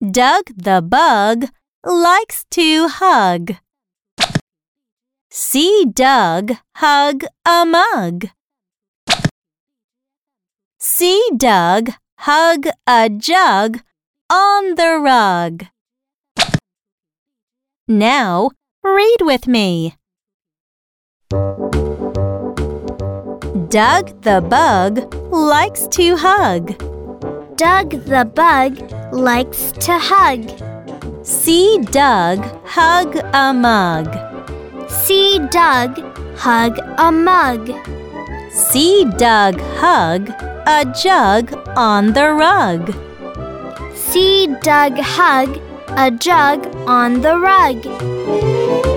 Doug the bug likes to hug. See Doug hug a mug. See Doug hug a jug on the rug. Now read with me. Doug the bug likes to hug. Doug the bug likes to hug. See Doug hug a mug. See Doug hug a mug. See Doug hug a jug on the rug. See Doug hug a jug on the rug.